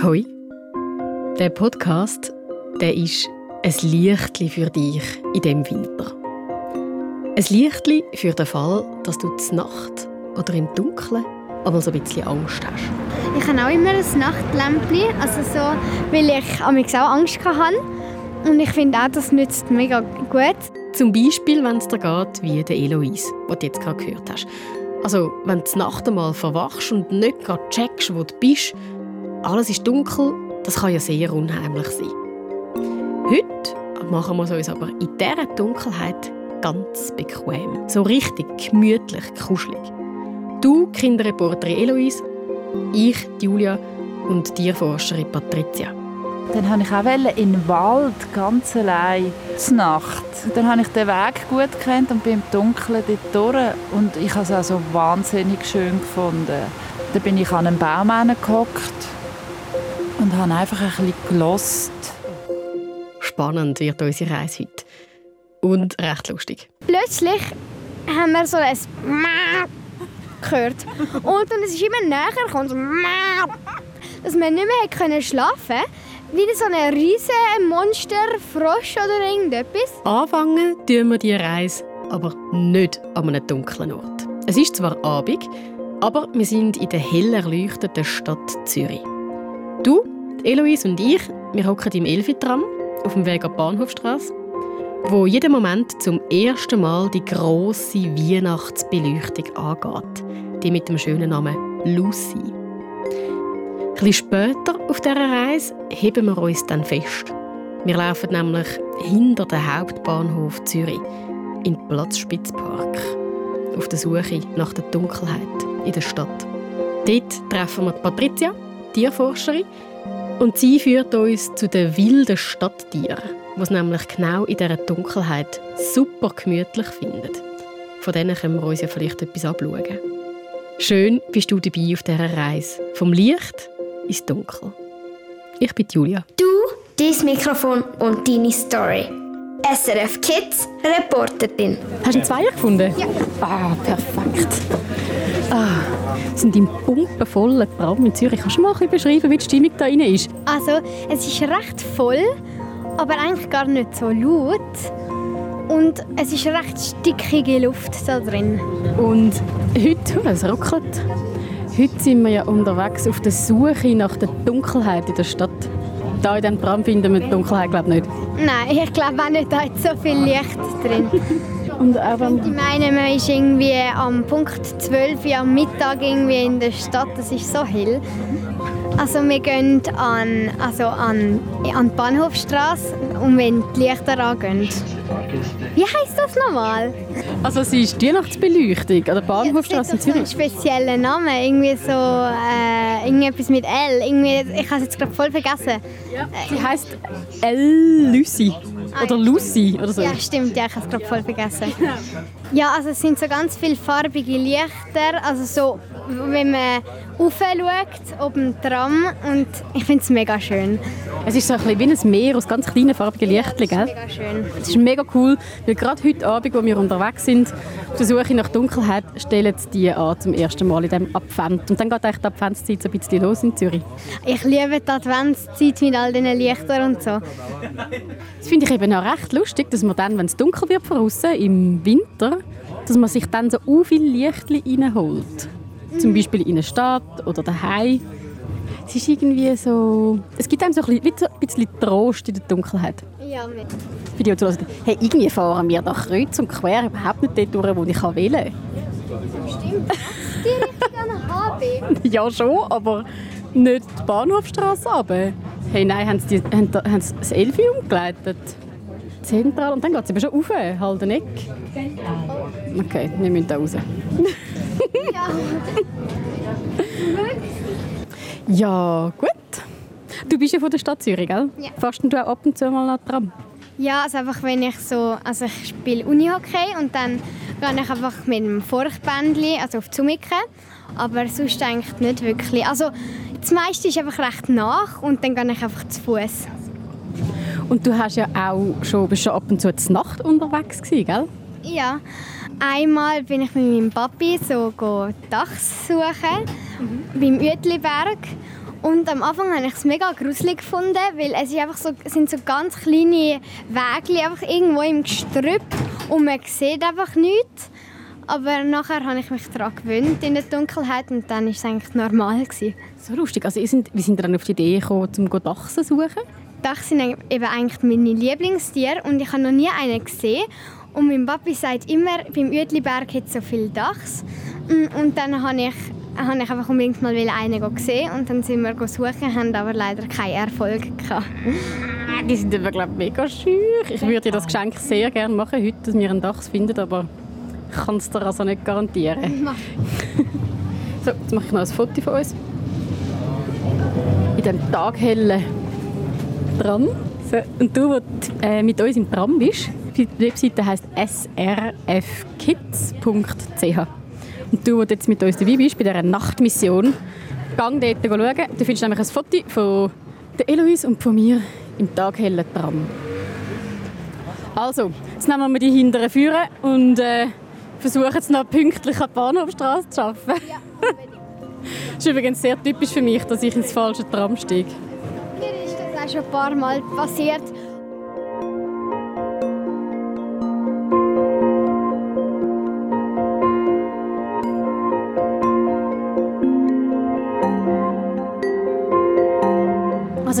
Hoi. Der Podcast, der ist ein Lichtli für dich in dem Winter. Ein Lichtli für den Fall, dass du zur Nacht oder im Dunkeln aber so ein bisschen Angst hast. Ich habe auch immer ein Nachtlämpchen, also so, weil ich auch Angst hatte. Und ich finde auch, das nützt mega gut. Zum Beispiel, wenn es dir geht wie der Eloise, die du jetzt gerade gehört hast. Also, wenn du Nacht einmal verwachst und nicht gerade checkst, wo du bist, alles ist dunkel, das kann ja sehr unheimlich sein. Heute machen wir es uns aber in dieser Dunkelheit ganz bequem. So richtig gemütlich, kuschelig. Du, Kinderreporterin Eloise, ich, Julia und Tierforscherin Patricia. Dann wollte ich auch in den Wald, ganz allein, zur Nacht. Dann habe ich den Weg gut gekannt und bin im Dunkeln dort durch. Und ich habe es auch so wahnsinnig schön gefunden. Dann bin ich an einem Baum gehockt und habe einfach ein bisschen gelost. Spannend wird unsere Reise heute. Und recht lustig. Plötzlich haben wir so ein gehört. Und dann ist es immer näher gekommen, so dass wir nicht mehr schlafen konnte. Wie so ein riesen Monster, Frosch oder irgendetwas. Anfangen tun wir die Reise aber nicht an einem dunklen Ort. Es ist zwar Abend, aber wir sind in der hell erleuchteten Stadt Zürich. Du, Eloise und ich, wir hocken im Elfi-Tram auf dem Weg an die Bahnhofstrasse, wo jeden Moment zum ersten Mal die große Weihnachtsbeleuchtung angeht, die mit dem schönen Namen Lucy. Etwas später auf dieser Reise heben wir uns dann fest. Wir laufen nämlich hinter den Hauptbahnhof Zürich in den Platzspitzpark auf der Suche nach der Dunkelheit in der Stadt. Dort treffen wir Patricia, Tierforscherin, und sie führt uns zu den wilden Stadttieren, die es nämlich genau in dieser Dunkelheit super gemütlich finden. Von denen können wir uns ja vielleicht etwas abschauen. Schön bist du dabei auf dieser Reise. Vom Licht ins Dunkel. Ich bin Julia. Du, dein Mikrofon und deine Story. SRF Kids, Reporterin. Hast du einen Zweier gefunden? Ja. Ah, perfekt. Ah, wir sind im pumpenvollen Tram in Zürich. Kannst du mal ein bisschen beschreiben, wie die Stimmung da drin ist? Also, es ist recht voll, aber eigentlich gar nicht so laut. Und es ist recht stickige Luft da drin. Und heute, oh, es ruckelt, Heute sind wir ja unterwegs auf der Suche nach der Dunkelheit in der Stadt. Da in diesem Tram finden wir die Dunkelheit glaube nicht. Nein, ich glaube auch nicht, da ist so viel Licht drin. Und wenn... Ich meine, man ist irgendwie am Punkt 12 Uhr am Mittag irgendwie in der Stadt, das ist so hell. Also wir gehen an, also an, an die Bahnhofstrasse und wenn die Lichter angehen. Wie heisst das nochmal? Also es ist die Weihnachtsbeleuchtung an der Bahnhofstrasse in Zürich. Das ist ein spezieller Name, irgendwie so äh, irgendetwas mit L. Irgendwie, ich habe es jetzt gerade voll vergessen. Ja. Sie heisst L Lucy ah, oder Lucy oder so. Ja, stimmt, ja, ich habe es gerade voll vergessen. Ja, also es sind so ganz viele farbige Lichter, also so, wenn man raufschaut, oben Tram und ich finde es mega schön. Es ist so ein bisschen wie ein Meer aus ganz kleinen farbigen Lichtern, ja, das ist mega schön. Es ist mega cool, weil gerade heute Abend, wo wir unterwegs sind, auf der Suche nach Dunkelheit, stellen sie die an zum ersten Mal in diesem Advent. Und dann geht eigentlich die Adventszeit so ein bisschen los in Zürich. Ich liebe die Adventszeit mit all diesen Lichtern und so. Das finde ich eben auch recht lustig, dass man dann, wenn es dunkel wird draußen im Winter, dass man sich dann so u viel Licht reinholt. Zum Beispiel in einer Stadt oder daheim. Es ist irgendwie so... Es gibt einem so ein bisschen, ein bisschen Trost in der Dunkelheit. Ja, mit. Für die, die zuhören, hey, irgendwie fahren wir da kreuz und quer überhaupt nicht dort durch, wo ich wählen kann. Stimmt. Die Richtung an HB. ja, schon, aber nicht die Bahnhofstrasse runter. Hey, nein, haben sie, die, haben, haben sie das Elfi umgeleitet? Zentral und dann geht es eben schon rauf, halt den Eck. Okay, wir müssen da raus. ja. ja, gut. Du bist ja von der Stadt Zürich, gell? Ja. Fährst du auch ab und zu mal nach Tram? Ja, also einfach wenn ich so, also ich spiele Unihockey und dann gehe ich einfach mit dem Furchtbändchen, also auf Zumiken, aber sonst eigentlich nicht wirklich. Also das meiste ist einfach recht nach und dann gehe ich einfach zu Fuß. Und du hast ja auch schon, bist schon ab und zu zur Nacht unterwegs gewesen, gell? Ja. Einmal bin ich mit meinem Papi so Dachs suchen mhm. beim Uetliberg Und am Anfang habe ich es mega gruselig gefunden, weil es ist einfach so, sind so ganz kleine Wege einfach irgendwo im Gestrüpp und man sieht einfach nichts. Aber nachher habe ich mich daran gewöhnt in der Dunkelheit und dann war es eigentlich normal. Gewesen. So lustig. Also, sind, wie sind ihr dann auf die Idee gekommen, um Dachsen zu suchen? Dachsen sind eben eigentlich meine Lieblingstiere und ich habe noch nie einen gesehen. Und mein Papi sagt immer, beim Uetliberg hat es so viele Dachs. Und dann habe ich, habe ich einfach unbedingt mal einen gesehen und dann sind wir suchen, haben aber leider keinen Erfolg gehabt. Die sind aber, glaube ich, mega schön. Ich würde dir das Geschenk sehr gerne machen heute, dass wir einen Dachs finden, aber ich kann es dir also nicht garantieren. so, jetzt mache ich noch ein Foto von uns. In diesem Taghellen Tram. So, und du, der äh, mit uns im Tram bist, Webseite heisst srfkids.ch. Und du, der jetzt mit uns dabei bist, bei dieser Nachtmission, gang dort schauen. Du findest nämlich ein Foto von der Eloise und von mir im taghellen Tram. Also, jetzt nehmen wir die hinteren Führer und äh, versuchen es noch pünktlich an die Bahnhofstraße zu schaffen. Ja, das ist übrigens sehr typisch für mich, dass ich ins falsche Tram steige. Mir ist das auch schon ein paar Mal passiert.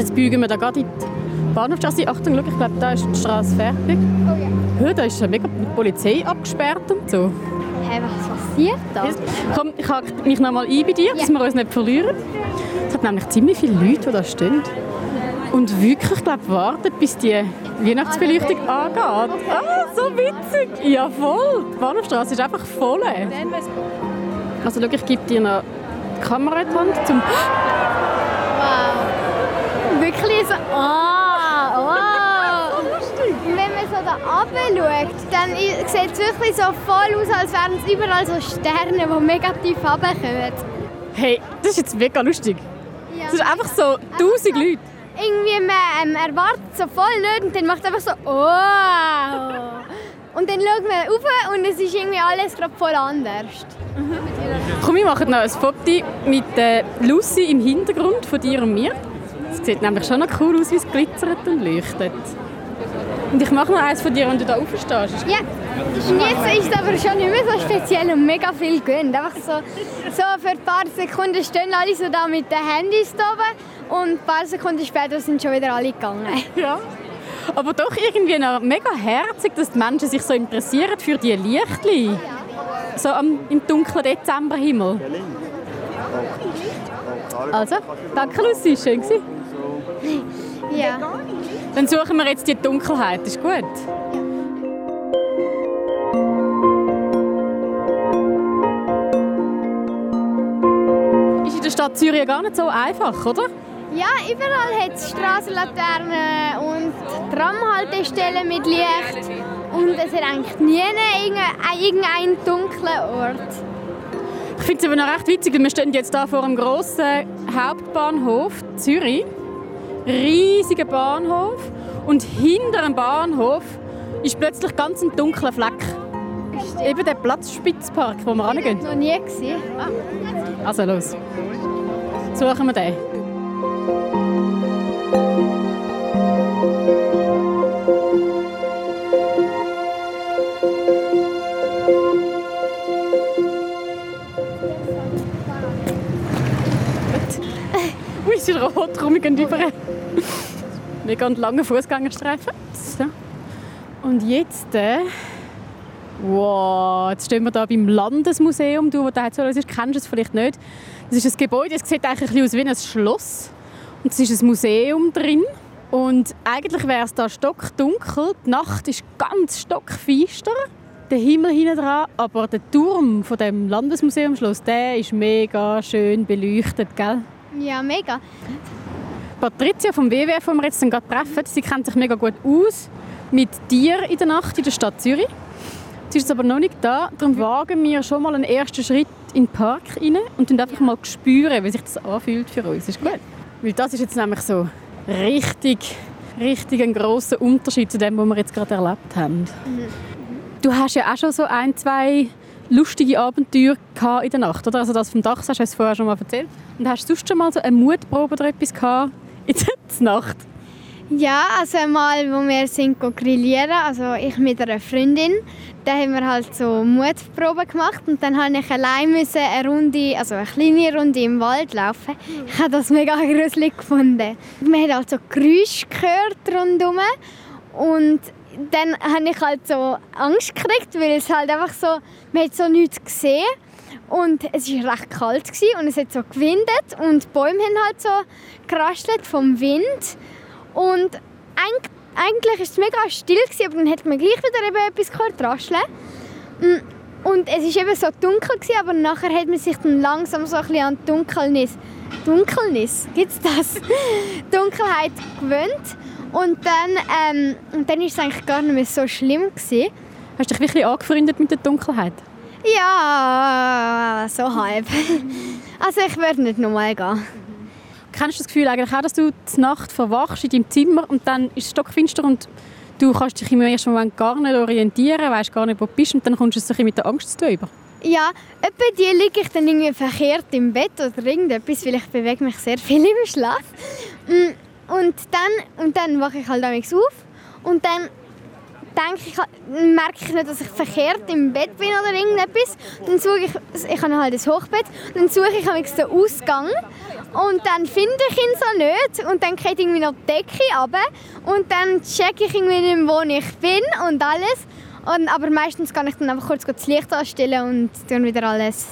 Jetzt biegen wir da gerade in die Bahnhofstraße. Achtung, schau, ich glaube, da ist die Straße fertig. Oh ja. da ist ja mega die Polizei abgesperrt und so. Hä, was passiert da? Komm, ich hake mich noch mal ein bei dir, ja. dass wir uns nicht verlieren. Es hat nämlich ziemlich viele Leute, die da stehen. Und wirklich, glaube warten, bis die Weihnachtsbeleuchtung angeht. Ah, so witzig! Ja, voll! Die Bahnhofstraße ist einfach voll. Also schau, ich gebe dir noch die Kamera in die Hand, zum wirklich so, oh, wow. Und wenn man so da runter schaut, dann sieht es wirklich so voll aus, als wären es überall so Sterne, die mega tief runterkommen. Hey, das ist jetzt mega lustig. Ja. Das ist einfach so tausend Leute. Irgendwie, man ähm, erwartet so voll nicht und dann macht es einfach so, oh. Und dann schaut man rauf und es ist irgendwie alles gerade voll anders. Mhm. Komm, wir machen noch ein Foto mit äh, Lucy im Hintergrund von dir und mir. Es sieht nämlich schon noch cool aus, wie es glitzert und leuchtet. Und ich mache noch eins von dir, wenn du da aufstehst. Ja, und jetzt ist es aber schon nicht mehr so speziell und mega viel gönnt. Einfach so, so für ein paar Sekunden stehen alle so da mit den Handys oben und ein paar Sekunden später sind schon wieder alle gegangen. Ja. Aber doch irgendwie noch mega herzig, dass die Menschen sich so interessieren für die Lichtli. So am, im dunklen Dezemberhimmel. Also, danke Lucy, schön gewesen. Ja. Dann suchen wir jetzt die Dunkelheit, ist gut? Ist in der Stadt Zürich gar nicht so einfach, oder? Ja, überall hat es Strassenlaternen und Tramhaltestellen mit Licht. Und es hat eigentlich nie irgendeinen dunklen Ort. Ich finde es aber noch recht witzig, wir stehen jetzt hier vor einem grossen Hauptbahnhof Zürich riesiger Bahnhof und hinter dem Bahnhof ist plötzlich ganz ein dunkler Fleck. Eben der Platzspitzpark, wo wir hingehen. Ich noch nie gesehen. Also los, suchen wir den. Ui, es ist rot, komm, wir gehen über mega langen Fußgängerstreifen. So. Und jetzt, äh, wow, jetzt stehen wir hier beim Landesmuseum. Du, wo da so ist, kennst du es vielleicht nicht. Das ist ein Gebäude, das sieht eigentlich ein aus wie ein Schloss. Und es ist ein Museum drin. Und eigentlich wäre es da stockdunkel. Die Nacht ist ganz stockfeister. Der Himmel hinten dran, aber der Turm von dem Landesmuseumschloss, der ist mega schön beleuchtet, gell? Ja, mega. Patricia vom WWF, die wir jetzt gerade treffen, sie kennt sich mega gut aus mit Tieren in der Nacht in der Stadt Zürich. Sie ist jetzt aber noch nicht da, darum wagen wir schon mal einen ersten Schritt in den Park rein und einfach mal spüren, wie sich das anfühlt für uns. Ist gut? Weil das ist jetzt nämlich so richtig, richtig ein grosser Unterschied zu dem, was wir jetzt gerade erlebt haben. Mhm. Du hast ja auch schon so ein, zwei lustige Abenteuer in der Nacht, oder? Also das vom Dach hast du vorher schon mal erzählt. Und hast du sonst schon mal so eine Mutprobe oder etwas gehabt in der Nacht? Ja, also einmal, wo wir sind grillieren, also ich mit einer Freundin, da haben wir halt so Mutproben gemacht und dann musste ich allein eine Runde, also eine kleine Runde im Wald laufen. Ich habe das mega gruselig gefunden. Man hat halt Geräusche gehört rundherum und dann habe ich halt so Angst gekriegt, weil es halt einfach so, man hat so nichts gesehen und es war recht kalt und es hat so gewindet und die Bäume haben halt so geraschelt vom Wind und eigentlich war es mega still, aber dann hat man gleich wieder eben etwas gehört, rascheln. Mm, und es war eben so dunkel, aber nachher hat man sich dann langsam so ein bisschen an die Dunkelnis, Dunkelnis, gibt's das? Dunkelheit gewöhnt. Und dann, ähm, und dann war es eigentlich gar nicht mehr so schlimm. Gewesen. Hast du dich wirklich angefreundet mit der Dunkelheit? Ja, so halb. Also ich würde nicht nochmal gehen. Kennst du das Gefühl eigentlich auch, dass du die Nacht verwachst in deinem Zimmer und dann ist es stockfinster und du kannst dich im ersten Moment gar nicht orientieren, weißt gar nicht, wo du bist und dann kommst du so mit der Angst zu über? Ja, etwa die liege ich dann irgendwie verkehrt im Bett oder irgendetwas, weil ich bewege mich sehr viel im Schlaf. Mm, und dann, und dann wache ich halt auf und dann denke ich, merke ich nicht, dass ich verkehrt im Bett bin oder irgendetwas. Dann suche ich, ich habe halt ein Hochbett, dann suche ich den Ausgang und dann finde ich ihn so nicht und dann geht irgendwie noch die Decke runter und dann checke ich irgendwie nicht wo ich bin und alles. Und, aber meistens kann ich dann einfach kurz das Licht anstellen und dann wieder alles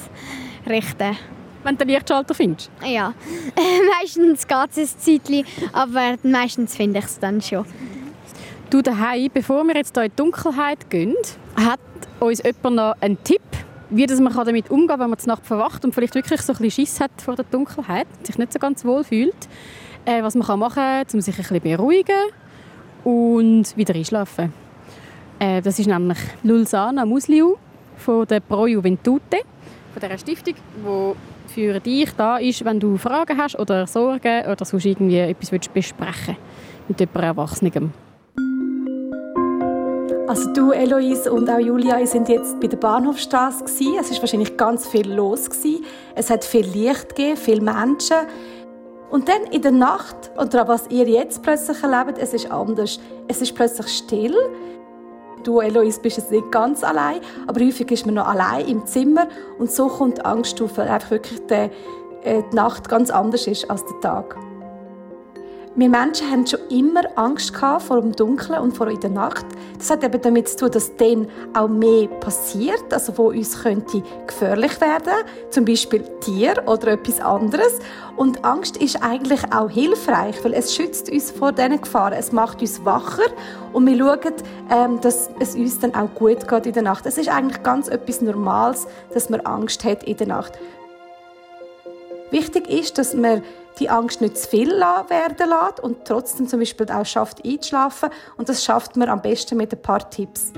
richten. Wenn du den Lichtschalter findest? Ja, meistens geht es ein Zeitchen, aber meistens finde ich es dann schon. Du daheim, bevor wir jetzt hier in die Dunkelheit gehen, hat uns jemand noch einen Tipp, wie man damit umgehen kann, wenn man die Nacht verwacht und vielleicht wirklich so ein bisschen Schiss hat vor der Dunkelheit, sich nicht so ganz wohl fühlt. Äh, was man machen kann, um sich ein bisschen beruhigen und wieder einschlafen. Äh, das ist nämlich Lulsana Musliu von der Pro Juventute, von dieser Stiftung, die für dich da ist, wenn du Fragen hast oder Sorgen oder sonst irgendwie etwas besprechen willst mit jemandem Erwachsenem. Also du, Eloise und auch Julia, ihr sind jetzt bei der Bahnhofstraße gewesen. Es ist wahrscheinlich ganz viel los. Es hat viel Licht gegeben, viele Menschen. Und dann in der Nacht, und was ihr jetzt plötzlich erlebt, es ist anders. Es ist plötzlich still. Du, Eloise, bist jetzt nicht ganz allein, aber häufig ist man noch allein im Zimmer und so kommt Angst auf, weil einfach wirklich die, äh, die Nacht ganz anders ist als der Tag. Wir Menschen haben schon immer Angst vor dem Dunkeln und vor der Nacht. Das hat eben damit zu tun, dass dann auch mehr passiert, also wo uns könnte gefährlich werden, zum Beispiel Tier oder etwas anderes. Und Angst ist eigentlich auch hilfreich, weil es schützt uns vor diesen Gefahren. Es macht uns wacher und wir schauen, ähm, dass es uns dann auch gut geht in der Nacht. Es ist eigentlich ganz etwas Normales, dass man Angst hat in der Nacht. Wichtig ist, dass man die Angst nicht zu viel werden lässt und trotzdem zum Beispiel auch schafft einzuschlafen. Und das schafft man am besten mit ein paar Tipps.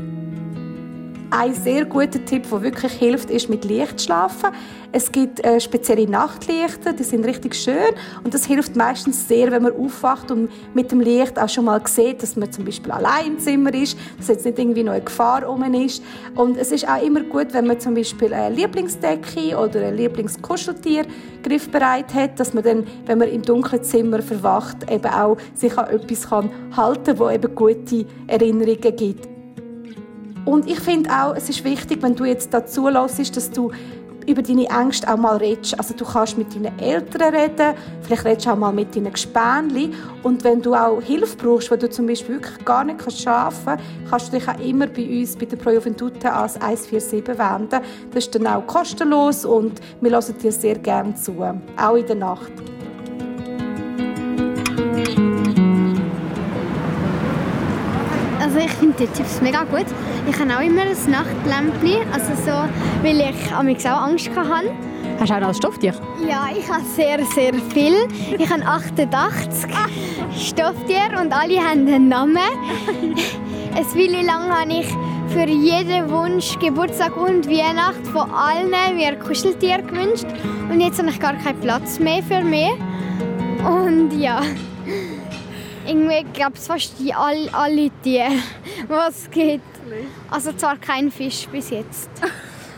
Ein sehr guter Tipp, der wirklich hilft, ist mit Licht schlafen. Es gibt äh, spezielle Nachtlichter, die sind richtig schön und das hilft meistens sehr, wenn man aufwacht und mit dem Licht auch schon mal sieht, dass man zum Beispiel allein im Zimmer ist, dass jetzt nicht irgendwie noch eine Gefahr um ist. Und es ist auch immer gut, wenn man zum Beispiel eine Lieblingsdecke oder ein Lieblingskuscheltier griffbereit hat, dass man dann, wenn man im dunklen Zimmer verwacht, eben auch sich an etwas kann halten kann, wo eben gute Erinnerungen gibt. Und ich finde auch, es ist wichtig, wenn du jetzt dazu lässt, dass du über deine Ängste auch mal redest. Also du kannst mit deinen Eltern reden, vielleicht redest du auch mal mit deinen Gespänli und wenn du auch Hilfe brauchst, weil du zum Beispiel wirklich gar nicht schlafen kannst, kannst du dich auch immer bei uns, bei der Pro Juventute als 147 wenden. Das ist dann auch kostenlos und wir hören dir sehr gerne zu, auch in der Nacht. Also ich finde die Tipps mega gut. Ich habe auch immer ein Nachtlämpchen, also so, weil ich am auch Angst hatte. Hast du auch ein Stofftier? Ja, ich habe sehr, sehr viel. Ich habe 88 Stofftiere und alle haben einen Namen. Eine Weile lang habe ich für jeden Wunsch, Geburtstag und Weihnacht von allen mir Kuscheltier gewünscht. Und jetzt habe ich gar keinen Platz mehr für mich. Und ja irgendwie glaube ich fast die, all, alle Tiere, was es gibt. Also zwar kein Fisch bis jetzt.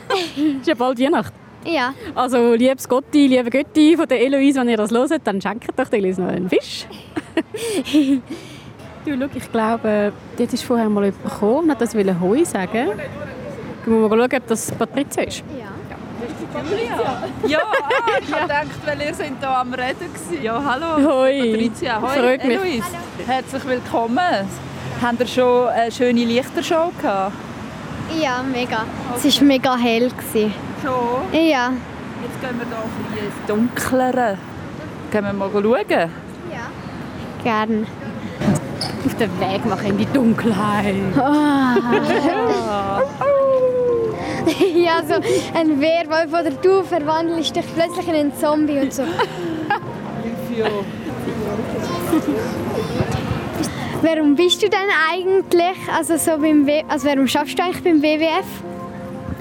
ist ja bald Weihnachten. Ja. Also, liebes Gotti, liebe Götti von der Eloise, wenn ihr das hört, dann schenkt doch der Eloise noch einen Fisch. du, schau, ich glaube, dort ist vorher mal jemand gekommen und hat das Heu sagen. Gehen wir mal schauen, ob das Patrizia ist. Ja. Ja, ah, ich habe gedacht, weil ihr seid hier am Reden gewesen. Ja, hallo. Hoi. Patricia, hoi. Freut mich. Eloise. Herzlich willkommen. Habt ihr schon eine schöne Lichtershow gehabt? Ja, mega. Es war mega hell. Gewesen. Schon. Ja. Jetzt gehen wir hier ein ins Dunklere. Gehen wir mal schauen? Ja. Gern. Auf den Weg machen in die Dunkelheit. ja, so ein Werwolf oder du verwandelst dich plötzlich in einen Zombie und so. Warum bist du denn eigentlich, also so beim w also warum schaffst du eigentlich beim WWF?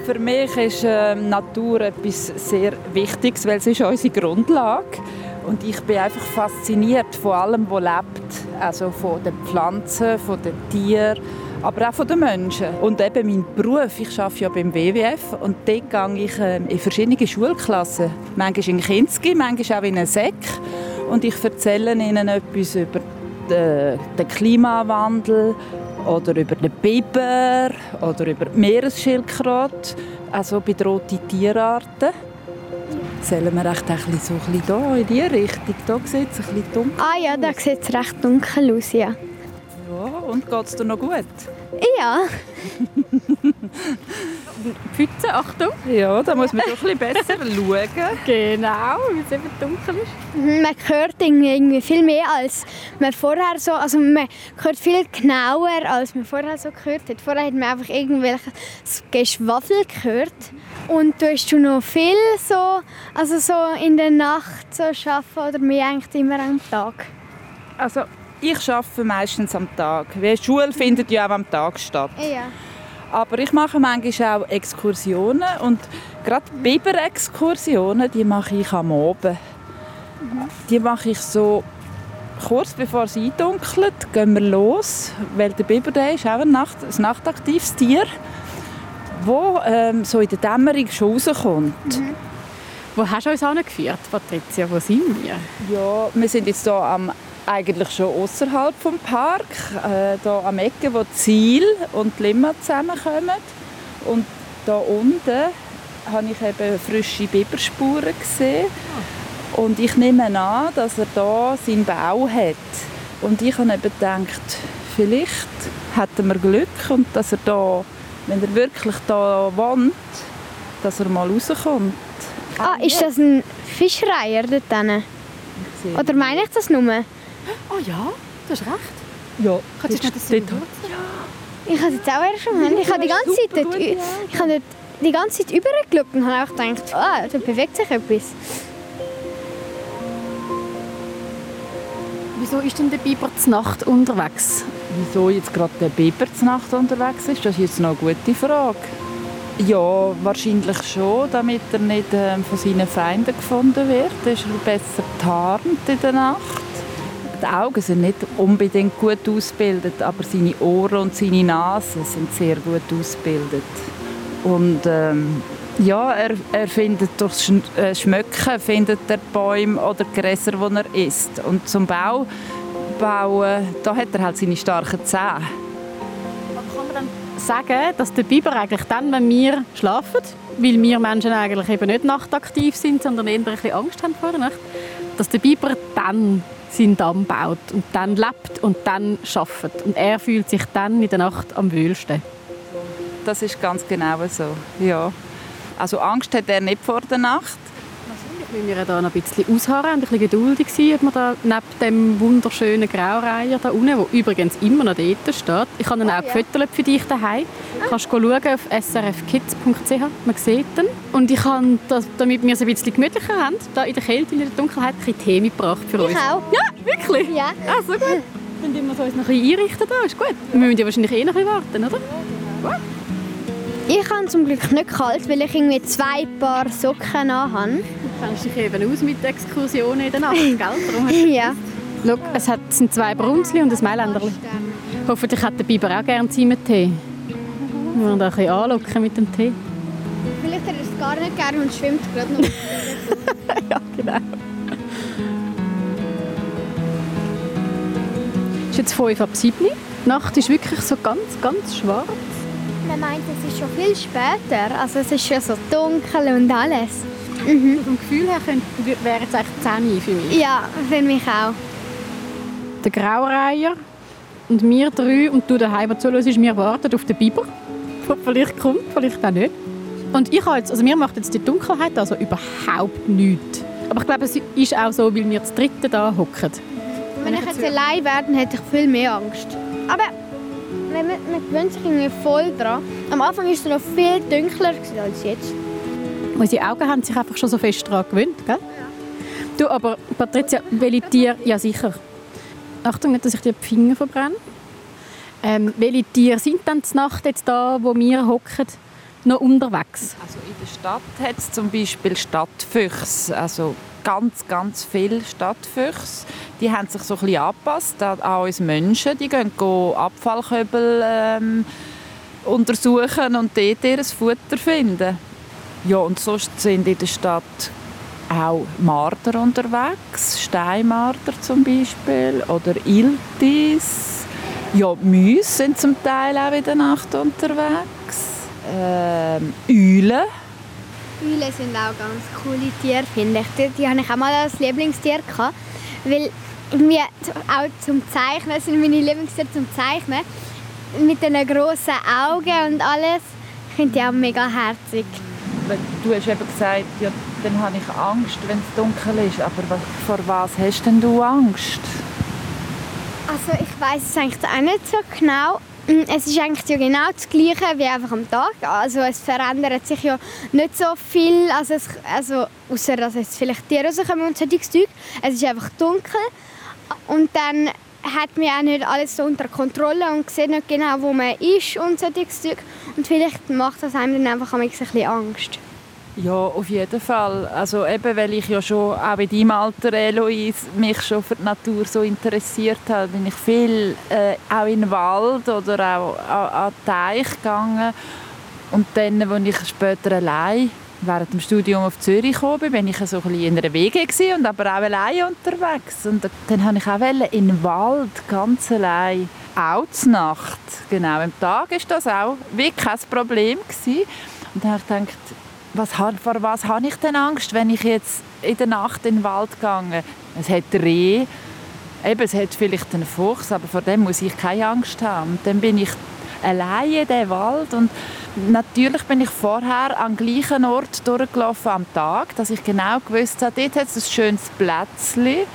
Für mich ist ähm, Natur etwas sehr Wichtiges, weil es ist unsere Grundlage. Und ich bin einfach fasziniert von allem, was lebt. Also von den Pflanzen, von den Tieren, aber auch von den Menschen. Und eben mein Beruf, ich arbeite ja beim WWF und dort gehe ich ähm, in verschiedene Schulklassen. Manchmal in Kinski, manchmal auch in einen Sek. Und ich erzähle ihnen etwas über den, den Klimawandel oder über den Biber oder über die Meeresschildkröte, also bedrohte Tierarten. Sollen wir echt ein bisschen so ein bisschen da in diese Richtung? Da sieht es ein bisschen dunkel Ah ja, da sieht es recht dunkel aus, ja. Ja, und geht es dir noch gut? Ja, Pfütze, Achtung. Ja, da muss man doch ein bisschen besser schauen. Genau, weil es eben dunkel ist. Man hört irgendwie viel mehr als man vorher so, also man hört viel genauer als man vorher so gehört hat. Vorher hat man einfach irgendwelches Geschwafel gehört und tust du noch viel so, also so in der Nacht so arbeiten oder mehr eigentlich immer am Tag? Also, ich arbeite meistens am Tag. Weil die Schule findet ja auch am Tag statt. Ja. Aber ich mache manchmal auch Exkursionen und gerade Biber-Exkursionen, die mache ich am Abend. Die mache ich so kurz bevor es eindunkelt, gehen wir los, weil der Biber der ist auch ein, Nacht, ein nachtaktives Tier, wo ähm, so in der Dämmerung schon rauskommt. Wo hast du uns angeführt, Patricia? Wo sind wir? Ja, wir sind jetzt hier am, eigentlich schon außerhalb vom Park, äh, hier am Ecke, wo Ziel und Limmer zusammenkommen. Und da unten habe ich eben frische Biberspuren gesehen. Und ich nehme an, dass er da seinen Bau hat. Und ich habe eben gedacht, vielleicht hätten wir Glück und dass er da, wenn er wirklich da wohnt, dass er mal rauskommt. Ah, ist das ein Fischreiher dort hinten? Oder meine ich das nur? Oh ja, du hast recht. Ja, Kannst du schnell das dort- Symbol Ich habe es jetzt auch erst schon Ich habe die ganze Zeit dort, ich habe dort die ganze Zeit übergeschaut und habe auch gedacht, ah, da bewegt sich etwas. Wieso ist denn der Biber zur Nacht unterwegs? Wieso jetzt gerade der Biber zur Nacht unterwegs ist, das ist jetzt noch eine gute Frage. Ja, wahrscheinlich schon, damit er nicht ähm, von seinen Feinden gefunden wird. Dann ist er besser getarnt in der Nacht. Die Augen sind nicht unbedingt gut ausgebildet, aber seine Ohren und seine Nase sind sehr gut ausgebildet. Und ähm, ja, er, er findet durch äh, Schmöcken findet er Bäume oder Gräser, die er isst. Und zum Bau bauen, da hat er halt seine starken Zähne. Kann man dann sagen, dass der Biber eigentlich dann, wenn wir schlafen, weil wir Menschen eigentlich eben nicht nachtaktiv sind, sondern eher ein bisschen Angst haben vor der Nacht, dass der Biber dann seinen Damm baut und dann lebt und dann schafft und er fühlt sich dann in der Nacht am wohlsten. Das ist ganz genau so. Ja. Also Angst hat er nicht vor der Nacht. Müssen wir da noch ein bisschen ausharren und ein bisschen geduldig sein, ob wir da neben dem wunderschönen Graureiher da unten, wo übrigens immer noch dort steht. Ich habe ihn auch ja. gefüttert für dich daheim. Kannst du schauen auf srfkids.ch, man sieht ihn. Und ich habe, damit wir es ein bisschen gemütlicher haben, da in der Kälte, in der Dunkelheit, ein bisschen Tee mitgebracht für uns. Ich auch. Ja, wirklich? Ja. Ah, so gut. Dann tun wir uns noch ein bisschen einrichten da, ist gut. Wir müssen ja wahrscheinlich eh noch ein bisschen warten, oder? Ich habe zum Glück nicht kalt, weil ich irgendwie zwei Paar Socken anhabe. Du kennst dich eben aus mit Exkursionen in der Nacht, gell? Darum hast du- Ja. Schau, es hat, es sind zwei Brunzli und ein Mailänderli. Hoffentlich hat der Biber auch gerne mit Tee. Wir wollen da ein bisschen anlocken mit dem Tee. Vielleicht hat er gar nicht gerne und schwimmt gerade noch. ja, genau. Es ist jetzt 5 ab 7 Die Nacht ist wirklich so ganz, ganz schwarz. Man meint, es ist schon viel später. Also es ist schon so dunkel und alles. Mhm. Vom Gefühl her wäre es eigentlich 10 für mich. Ja, für mich auch. Der Graureiher und wir drei und du daheim, zuhörst, wir warten auf den Biber, der vielleicht kommt, vielleicht auch nicht. Und ich jetzt, also mir macht jetzt die Dunkelheit also überhaupt nichts. Aber ich glaube, es ist auch so, weil wir das dritte da hocken. Wenn ich jetzt allein wäre, hätte ich viel mehr Angst. Aber man, man gewöhnt sich irgendwie voll dran. Am Anfang war es noch viel dunkler als jetzt. Unsere Augen haben sich einfach schon so fest daran gewöhnt, gell? Du, aber Patricia, welche Tiere... Ja, sicher. Achtung, nicht, dass ich dir die Finger verbrenne. Ähm, welche Tiere sind denn Nacht jetzt da, wo wir hocken, noch unterwegs? Also in der Stadt hat es zum Beispiel Stadtfüchse, also ganz, ganz viele Stadtfüchse. Die haben sich so ein bisschen angepasst an uns Menschen. Die gehen Abfallkübel ähm, untersuchen und dort ihr Futter finden. Ja, und sonst sind in der Stadt auch Marder unterwegs, Steinmarder zum Beispiel oder Iltis. Ja, Mäuse sind zum Teil auch in der Nacht unterwegs. Ähm, Eulen. Eulen sind auch ganz coole Tiere, finde ich. Die, die hatte ich auch mal als Lieblingstier. Gehabt, weil irgendwie auch zum Zeichnen, sind meine Lieblingstiere zum Zeichnen. Mit den grossen Augen und alles. Ich finde die auch mega herzig. Du hast eben gesagt, ja, dann habe ich Angst, wenn es dunkel ist. Aber vor was hast denn du Angst? Also ich weiß es eigentlich auch nicht so genau. Es ist eigentlich ja genau das Gleiche wie einfach am Tag. Also es verändert sich ja nicht so viel, also, es, also außer dass jetzt vielleicht Tiere rauskommen und solches Zeug. Es ist einfach dunkel und dann hat man auch nicht alles so unter Kontrolle und sieht nicht genau, wo man ist und solches Zeug. Und vielleicht macht das einem dann einfach ein bisschen Angst. Ja, auf jeden Fall. Also eben, weil ich ja schon auch in deinem Alter, Eloise, mich schon für die Natur so interessiert habe, bin ich viel äh, auch in den Wald oder auch an, an den Teich gegangen. Und dann, als ich später allein während dem Studium auf Zürich gekommen bin, bin ich so ein bisschen in einer Wege und aber auch allein unterwegs. Und dann wollte ich auch in den Wald, ganz allein, auch zur Nacht. Genau, am Tag war das auch wirklich kein Problem. Gewesen. Und dann habe ich gedacht, was, vor was habe ich denn Angst, wenn ich jetzt in der Nacht in den Wald gehe? Es hat Reh, eben, es hat vielleicht einen Fuchs, aber vor dem muss ich keine Angst haben. Und dann bin ich alleine in den Wald und natürlich bin ich vorher am gleichen Ort durchgelaufen am Tag, dass ich genau gewusst habe, dort hat es ein schönes Plätzchen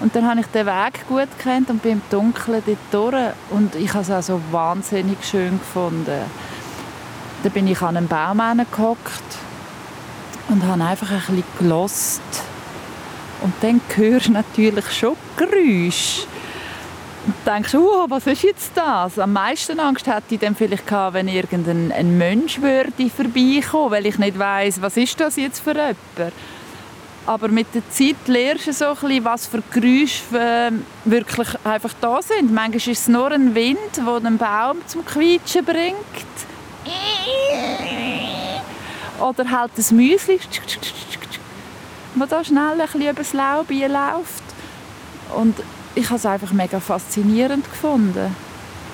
und dann habe ich den Weg gut kennt und bin im Dunkeln dort durch und ich habe es auch so wahnsinnig schön gefunden. Dann bin ich an einem Baum gehockt und habe einfach ein bisschen gelost. Und dann hörst du natürlich schon Geräusche. Denkst, oh, was ist jetzt das? Am meisten Angst hätte ich dann vielleicht gehabt, wenn irgendein ein Mensch würde vorbeikommen, weil ich nicht weiß, was ist das jetzt für jemand. Aber mit der Zeit lernst du so ein bisschen, was für Geräusche äh, wirklich einfach da sind. Manchmal ist es nur ein Wind, der einen Baum zum Quietschen bringt oder halt das Müsli, das da schnell ein bisschen über das Laub läuft. Und ich habe es einfach mega faszinierend gefunden.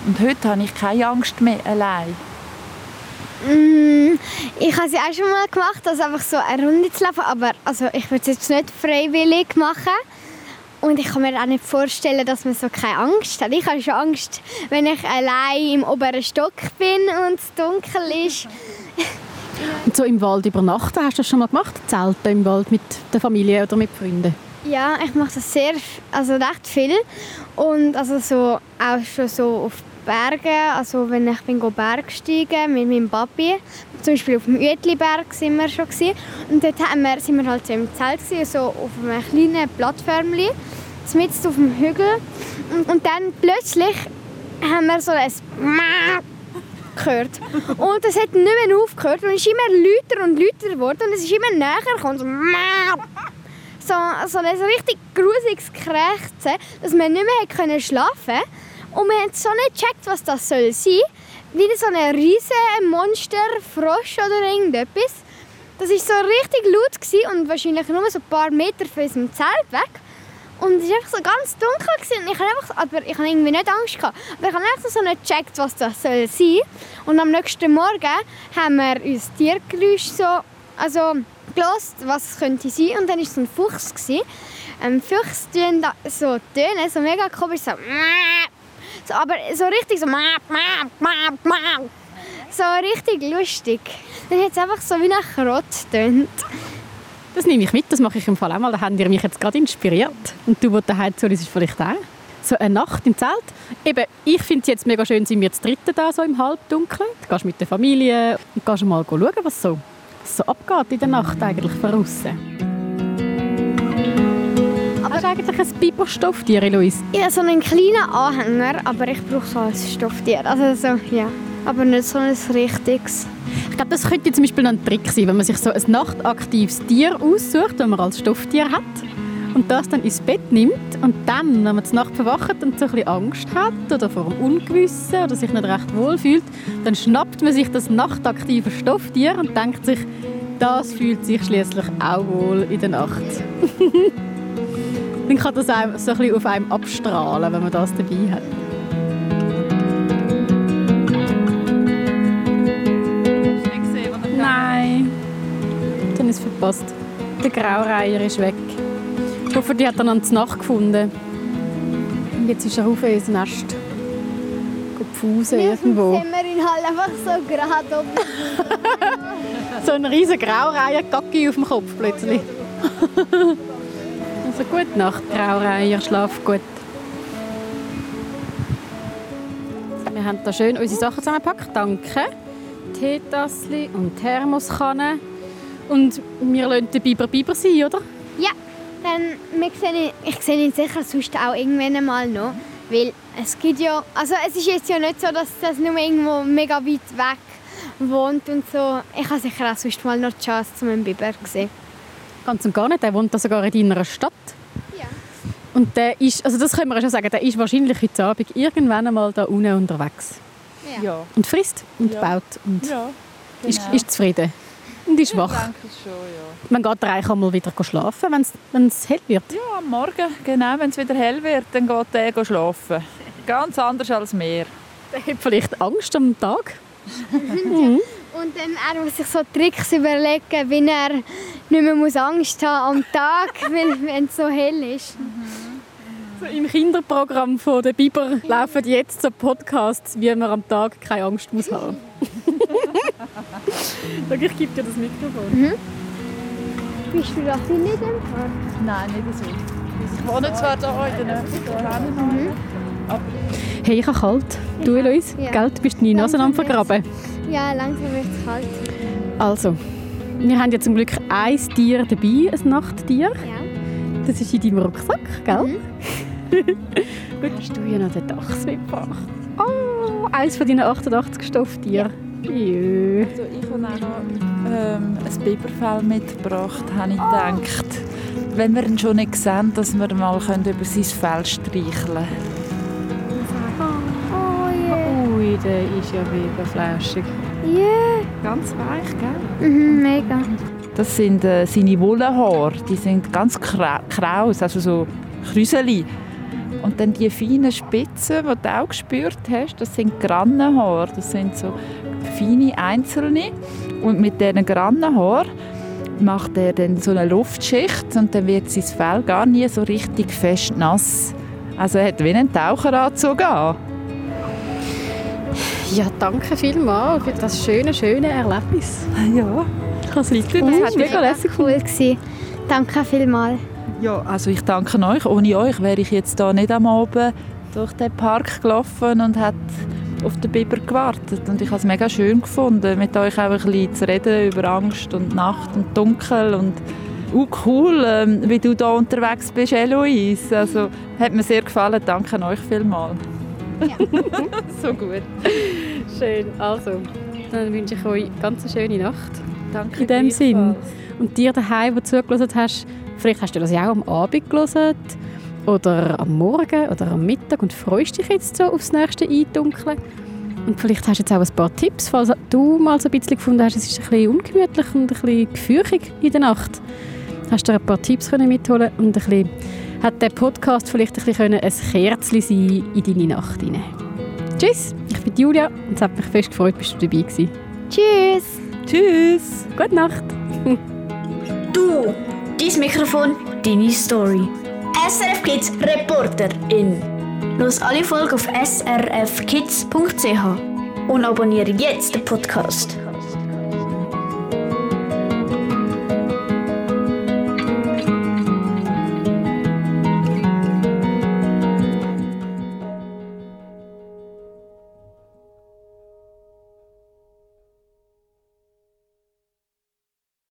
Und heute habe ich keine Angst mehr allein. Mm, ich habe es auch schon mal gemacht, also einfach so eine Runde zu laufen, aber also ich würde es jetzt nicht freiwillig machen. Und ich kann mir auch nicht vorstellen, dass man so keine Angst hat. Ich habe schon Angst, wenn ich allein im oberen Stock bin und es dunkel ist. Und so im Wald übernachten, hast du das schon mal gemacht? Zelten im Wald mit der Familie oder mit Freunden? Ja, ich mache das sehr, also recht viel. Und also so, auch schon so auf Bergen, also wenn ich bin Bergsteigen mit meinem Papi, zum Beispiel auf dem Uetliberg sind wir schon gewesen. und dort haben wir, sind wir halt so im Zelt gewesen, so auf einem kleinen Plattformchen, mitten auf dem Hügel und, und dann plötzlich haben wir so ein gehört. Und es hat nicht mehr aufgehört und es ist immer lauter und lauter geworden und es ist immer näher gekommen. So, so ein richtig grusiges Krächzen, dass wir nicht mehr schlafen konnten. Und wir haben so nicht gecheckt, was das soll sein. Wie so ein riesen Monster, Frosch oder irgendetwas. das war so richtig laut und wahrscheinlich nur so ein paar Meter von unserem Zelt weg. Und es war einfach so ganz dunkel. Gewesen. Ich habe einfach, aber ich habe irgendwie nicht Angst gehabt. Aber ich habe einfach so nicht gecheckt, was das soll sein Und am nächsten Morgen haben wir uns Tiergeräusch so, also gelost, was es könnte sein. Und dann war es ein Fuchs. Gewesen. Ähm, Füchse tönen so Töne, so mega komisch, so, so aber so richtig so so richtig lustig. Dann hat es einfach so wie nach Krott tönt. Das nehme ich mit, das mache ich im Fall auch mal. Da haben ihr mich jetzt gerade inspiriert. Und du, wo daheim zu ist vielleicht auch. So eine Nacht im Zelt. Eben, ich finde es jetzt mega schön, sind wir jetzt Dritte da so im Halbdunkeln. Du gehst mit der Familie und gehst mal schauen, was so, so abgeht in der Nacht eigentlich von außen. Aber Hast du eigentlich ein Biberstofftier, Eloise? Ich habe so einen kleinen Anhänger, aber ich brauche so ein Stofftier. Also so, ja. Aber nicht so ein richtiges. Ich glaube, das könnte zum Beispiel ein Trick sein, wenn man sich so ein nachtaktives Tier aussucht, das man als Stofftier hat und das dann ins Bett nimmt und dann, wenn man die Nacht verwacht und so ein bisschen Angst hat oder vor dem Ungewissen oder sich nicht recht wohl fühlt, dann schnappt man sich das nachtaktive Stofftier und denkt sich, das fühlt sich schließlich auch wohl in der Nacht. dann kann das auch so ein bisschen auf einem abstrahlen, wenn man das dabei hat. habe es verpasst. Der Graureiher ist weg. Ich hoffe, die hat dann Nacht gefunden. Und jetzt ist er auf unser Nest. Pfusen irgendwo. Jetzt sind wir ihn halt einfach so gerade oben. so ein riesiger Graureiher, Gacki auf dem Kopf plötzlich. also gute Nacht, Graureiher, schlaf gut. Wir haben hier schön unsere Sachen zusammengepackt. Danke. Teetassli und Thermoskanne. Und wir lassen den Biber Biber sein, oder? Ja, dann wir sehen, ich sehe ihn sicher sonst auch irgendwann mal noch. Weil es gibt ja, also es ist jetzt ja nicht so, dass das nur irgendwo mega weit weg wohnt und so. Ich habe sicher auch sonst mal noch die Chance, zu einem Biber zu sehen. Ganz und gar nicht, der wohnt da sogar in deiner Stadt. Ja. Und der ist, also das können wir schon sagen, der ist wahrscheinlich heute Abend irgendwann einmal da unten unterwegs. Ja. ja. Und frisst und ja. baut und ja, genau. ist, ist zufrieden. Und ist wach. Ich denke schon, ja. Man geht reich einmal wieder schlafen, wenn es hell wird. Ja, am Morgen, genau. Wenn es wieder hell wird, dann geht er schlafen. Ganz anders als wir. Der hat vielleicht Angst am Tag. mhm. Und dann er muss sich so Tricks überlegen, wie er nicht mehr muss Angst haben am Tag, wenn es so hell ist. Mhm. So Im Kinderprogramm von der Biber laufen jetzt so Podcasts, wie man am Tag keine Angst muss haben. ich gebe dir das Mikrofon. Mhm. Bist du in dem Park? Nein, nicht so. Ich wohne zwar da in der mhm. Hey, ich habe kalt. Du, Eloise, ja. Gell, du bist deine Nase am vergraben. Ja, langsam wird es kalt. Also, wir haben ja zum Glück ein Tier dabei, ein Nachttier. Ja. Das ist in deinem Rucksack, gell? Mhm. Gut, hast du ja noch den Dachs mitgebracht. Oh, eins von deinen 88 Stofftieren. Ja. Also ich habe auch noch ähm, ein Biberfell mitgebracht, habe ich oh. gedacht. Wenn wir ihn schon nicht sehen, dass wir mal über sein Fell streicheln können. Oh, yeah. Ui, der ist ja mega flauschig. Ja. Yeah. Ganz weich, gell? Mhm, mega. Das sind äh, seine Wollhaare. Die sind ganz kraus, also so Krüseli. Und dann die feinen Spitzen, die du auch gespürt hast, das sind Grannenhaare. Das sind so feine einzelne. Und mit diesen Grannenhaaren macht er dann so eine Luftschicht und dann wird sein Fell gar nie so richtig fest nass. Also er hat wie einen Taucheranzug an. Ja, danke vielmals für das schöne, schöne Erlebnis. Ja, ich kann es Das war mega lässig. Cool. Gewesen. Danke vielmals. Ja, also ich danke euch. Ohne euch wäre ich jetzt da nicht am Abend durch den Park gelaufen und hätte auf den Biber gewartet. Und ich habe es mega schön gefunden, mit euch auch ein bisschen zu reden über Angst und Nacht und Dunkel und uh, cool, ähm, wie du da unterwegs bist, Eloise. Also, hat mir sehr gefallen. Danke euch vielmals. Ja. so gut. Schön. Also, dann wünsche ich euch eine ganz schöne Nacht. Danke In dem Sinn. Und dir daheim, wo du zugelassen hast, Vielleicht hast du das ja auch am Abend gelesen oder am Morgen oder am Mittag und freust dich jetzt so aufs nächste Eindunkeln. Und vielleicht hast du jetzt auch ein paar Tipps, falls du mal so ein bisschen gefunden hast, es ist ein bisschen ungemütlich und ein bisschen gefürchtig in der Nacht. Hast du ein paar Tipps können mitholen und ein bisschen, hat der Podcast vielleicht ein bisschen ein Kerzchen sein in deine Nacht hinein. Tschüss, ich bin Julia und es hat mich fest gefreut, dass du dabei warst. Tschüss. Tschüss. Gute Nacht. Du, dein Mikrofon, deine Story. SRF Kids Reporterin. Los alle Folgen auf srfkids.ch und abonniere jetzt den Podcast.